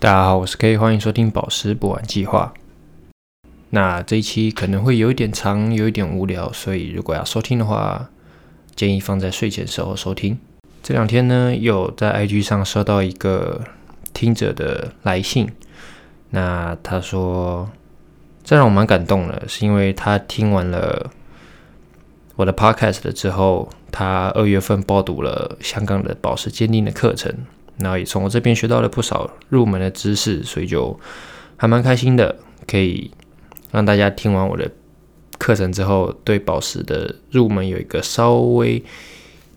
大家好，我是 K，欢迎收听宝石补完计划。那这一期可能会有一点长，有一点无聊，所以如果要收听的话，建议放在睡前时候收听。这两天呢，有在 IG 上收到一个听者的来信，那他说，这让我蛮感动的，是因为他听完了我的 Podcast 了之后，他二月份报读了香港的宝石鉴定的课程。然后也从我这边学到了不少入门的知识，所以就还蛮开心的，可以让大家听完我的课程之后，对宝石的入门有一个稍微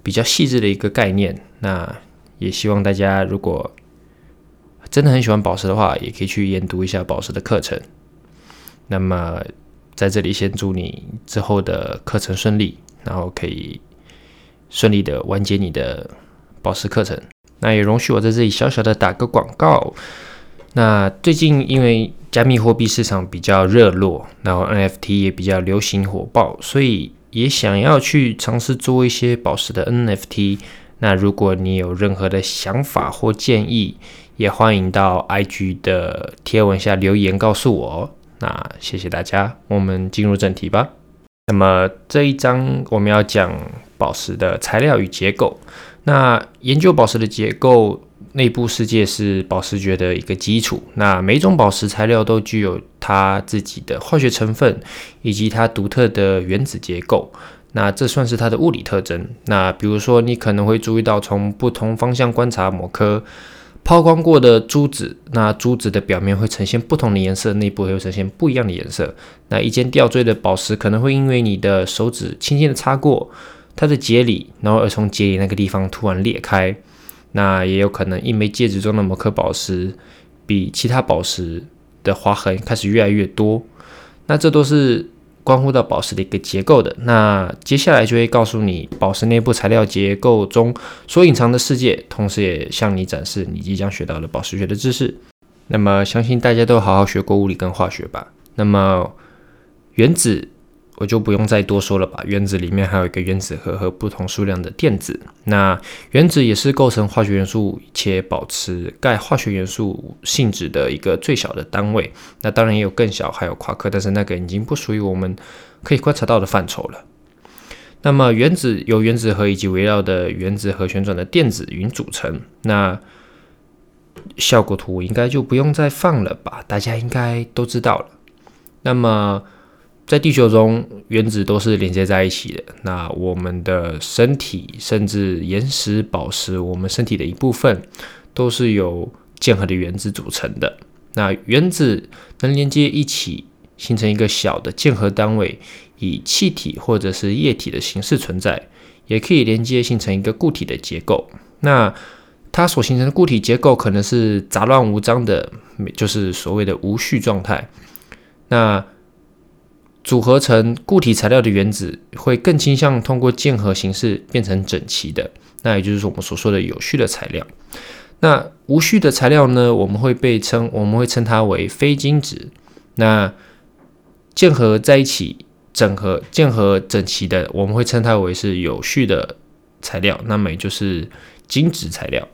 比较细致的一个概念。那也希望大家如果真的很喜欢宝石的话，也可以去研读一下宝石的课程。那么在这里先祝你之后的课程顺利，然后可以顺利的完结你的宝石课程。那也容许我在这里小小的打个广告。那最近因为加密货币市场比较热络，然后 NFT 也比较流行火爆，所以也想要去尝试做一些宝石的 NFT。那如果你有任何的想法或建议，也欢迎到 IG 的贴文下留言告诉我。那谢谢大家，我们进入正题吧。那么这一章我们要讲宝石的材料与结构。那研究宝石的结构，内部世界是宝石学的一个基础。那每种宝石材料都具有它自己的化学成分，以及它独特的原子结构。那这算是它的物理特征。那比如说，你可能会注意到，从不同方向观察某颗抛光过的珠子，那珠子的表面会呈现不同的颜色，内部会呈现不一样的颜色。那一件吊坠的宝石，可能会因为你的手指轻轻的擦过。它的节理，然后而从节理那个地方突然裂开，那也有可能一枚戒指中的某颗宝石比其他宝石的划痕开始越来越多，那这都是关乎到宝石的一个结构的。那接下来就会告诉你宝石内部材料结构中所隐藏的世界，同时也向你展示你即将学到的宝石学的知识。那么相信大家都好好学过物理跟化学吧？那么原子。我就不用再多说了吧。原子里面还有一个原子核和不同数量的电子。那原子也是构成化学元素且保持钙化学元素性质的一个最小的单位。那当然也有更小，还有夸克，但是那个已经不属于我们可以观察到的范畴了。那么原子由原子核以及围绕的原子核旋转的电子云组成。那效果图应该就不用再放了吧？大家应该都知道了。那么。在地球中，原子都是连接在一起的。那我们的身体，甚至岩石、宝石，我们身体的一部分，都是由键合的原子组成的。那原子能连接一起，形成一个小的键合单位，以气体或者是液体的形式存在，也可以连接形成一个固体的结构。那它所形成的固体结构可能是杂乱无章的，就是所谓的无序状态。那组合成固体材料的原子会更倾向通过键合形式变成整齐的，那也就是我们所说的有序的材料。那无序的材料呢，我们会被称我们会称它为非晶质。那键合在一起整合键合整齐的，我们会称它为是有序的材料，那么也就是晶质材料。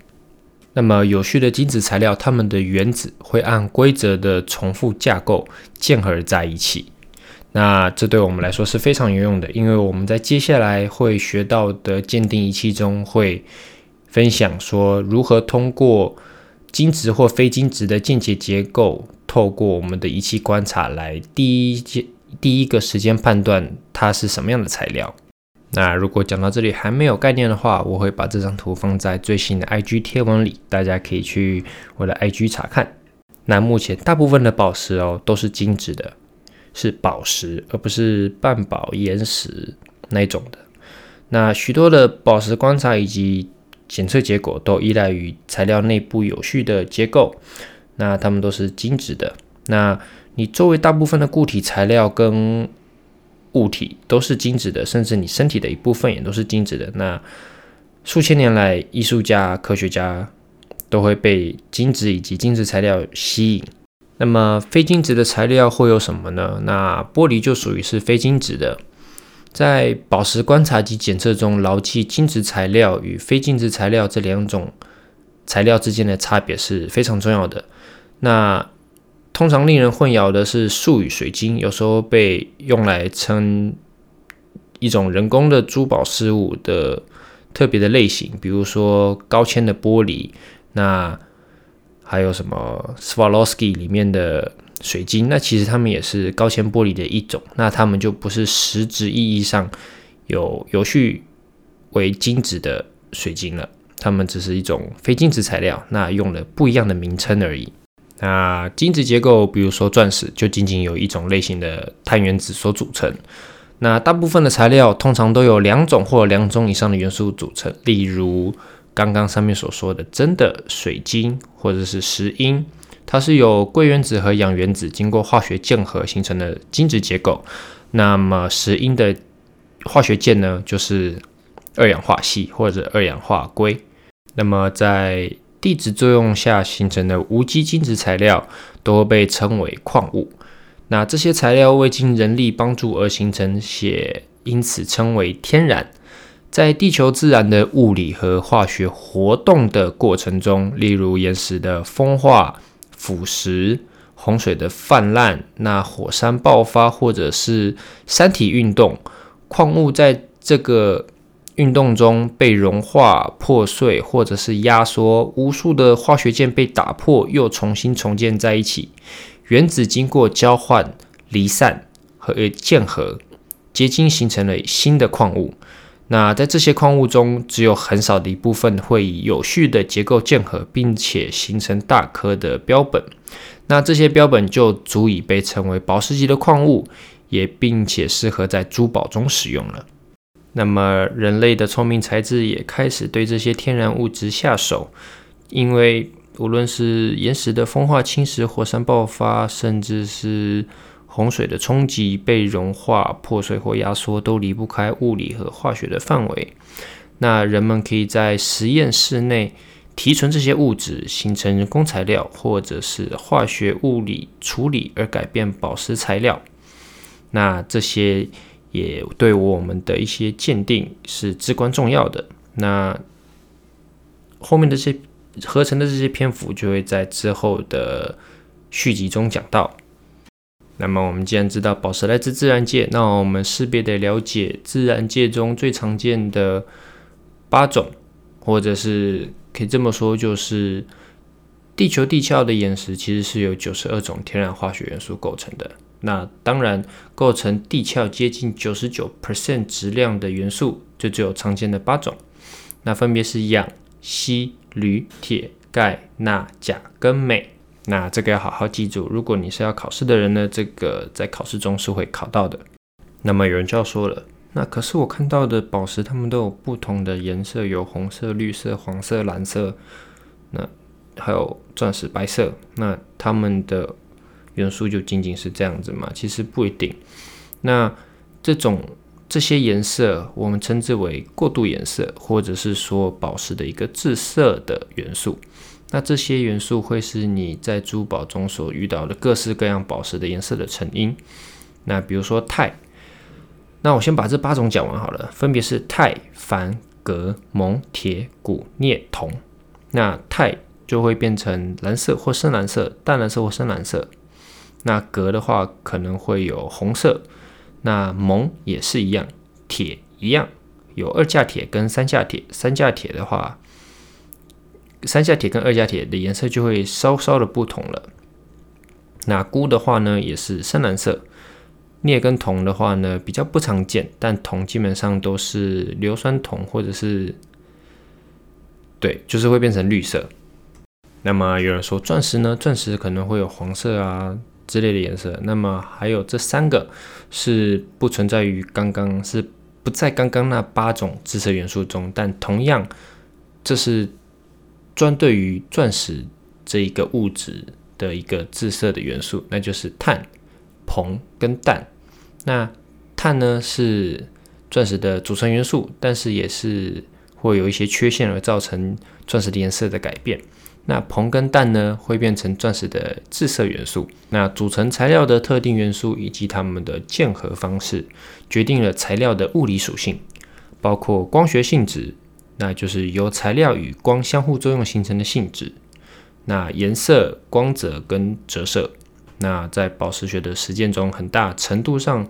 那么有序的晶子材料，它们的原子会按规则的重复架构键合在一起。那这对我们来说是非常有用的，因为我们在接下来会学到的鉴定仪器中会分享说如何通过晶质或非晶质的间接结构，透过我们的仪器观察来第一阶第一个时间判断它是什么样的材料。那如果讲到这里还没有概念的话，我会把这张图放在最新的 IG 贴文里，大家可以去我的 IG 查看。那目前大部分的宝石哦都是晶质的。是宝石，而不是半宝岩石那种的。那许多的宝石观察以及检测结果都依赖于材料内部有序的结构。那它们都是晶质的。那你周围大部分的固体材料跟物体都是晶质的，甚至你身体的一部分也都是晶质的。那数千年来，艺术家、科学家都会被晶质以及晶质材料吸引。那么非晶质的材料会有什么呢？那玻璃就属于是非晶质的。在宝石观察及检测中，牢记晶质材料与非晶质材料这两种材料之间的差别是非常重要的。那通常令人混淆的是术语水晶，有时候被用来称一种人工的珠宝事物的特别的类型，比如说高纤的玻璃，那还有什么 Swarovski 里面的水晶，那其实它们也是高纤玻璃的一种，那它们就不是实质意义上有有序为金子的水晶了，它们只是一种非金子材料，那用了不一样的名称而已。那金子结构，比如说钻石，就仅仅有一种类型的碳原子所组成。那大部分的材料通常都有两种或两种以上的元素组成，例如刚刚上面所说的真的水晶或者是石英，它是由硅原子和氧原子经过化学键合形成的晶质结构。那么石英的化学键呢，就是二氧化锡或者二氧化硅。那么在地质作用下形成的无机晶质材料都被称为矿物。那这些材料未经人力帮助而形成，且因此称为天然。在地球自然的物理和化学活动的过程中，例如岩石的风化、腐蚀、洪水的泛滥、那火山爆发或者是山体运动，矿物在这个。运动中被融化、破碎或者是压缩，无数的化学键被打破，又重新重建在一起。原子经过交换、离散和键合，结晶形成了新的矿物。那在这些矿物中，只有很少的一部分会以有序的结构键合，并且形成大颗的标本。那这些标本就足以被称为宝石级的矿物，也并且适合在珠宝中使用了。那么，人类的聪明才智也开始对这些天然物质下手，因为无论是岩石的风化侵蚀、火山爆发，甚至是洪水的冲击、被融化、破碎或压缩，都离不开物理和化学的范围。那人们可以在实验室内提纯这些物质，形成人工材料，或者是化学物理处理而改变宝石材料。那这些。也对我们的一些鉴定是至关重要的。那后面的这些合成的这些篇幅就会在之后的续集中讲到。那么我们既然知道宝石来自自然界，那我们势必得了解自然界中最常见的八种，或者是可以这么说，就是地球地壳的岩石其实是由九十二种天然化学元素构成的。那当然，构成地壳接近九十九 percent 质量的元素，就只有常见的八种。那分别是氧、锡、铝、铁、钙、钠、钾跟镁。那这个要好好记住，如果你是要考试的人呢，这个在考试中是会考到的。那么有人就要说了，那可是我看到的宝石，它们都有不同的颜色，有红色、绿色、黄色、蓝色，那还有钻石白色，那它们的。元素就仅仅是这样子吗？其实不一定。那这种这些颜色，我们称之为过渡颜色，或者是说宝石的一个致色的元素。那这些元素会是你在珠宝中所遇到的各式各样宝石的颜色的成因。那比如说钛，那我先把这八种讲完好了，分别是钛、钒、铬、锰、铁、钴、镍、铜。那钛就会变成蓝色或深蓝色、淡蓝色或深蓝色。那铬的话可能会有红色，那锰也是一样，铁一样，有二价铁跟三价铁，三价铁的话，三价铁跟二价铁的颜色就会稍稍的不同了。那钴的话呢，也是深蓝色，镍跟铜的话呢比较不常见，但铜基本上都是硫酸铜或者是，对，就是会变成绿色。那么有人说钻石呢，钻石可能会有黄色啊。之类的颜色，那么还有这三个是不存在于刚刚是不在刚刚那八种致色元素中，但同样这是专对于钻石这一个物质的一个致色的元素，那就是碳、硼跟氮。那碳呢是钻石的组成元素，但是也是会有一些缺陷而造成钻石的颜色的改变。那硼跟氮呢，会变成钻石的致色元素。那组成材料的特定元素以及它们的键合方式，决定了材料的物理属性，包括光学性质，那就是由材料与光相互作用形成的性质。那颜色、光泽跟折射，那在宝石学的实践中，很大程度上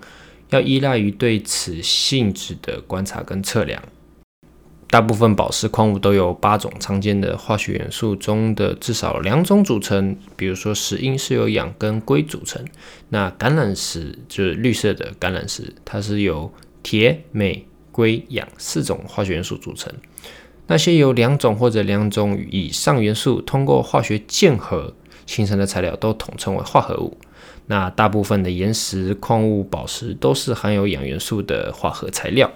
要依赖于对此性质的观察跟测量。大部分宝石矿物都有八种常见的化学元素中的至少两种组成，比如说石英是由氧跟硅组成。那橄榄石就是绿色的橄榄石，它是由铁、镁、硅、氧四种化学元素组成。那些由两种或者两种以上元素通过化学键合形成的材料，都统称为化合物。那大部分的岩石、矿物、宝石都是含有氧元素的化合材料。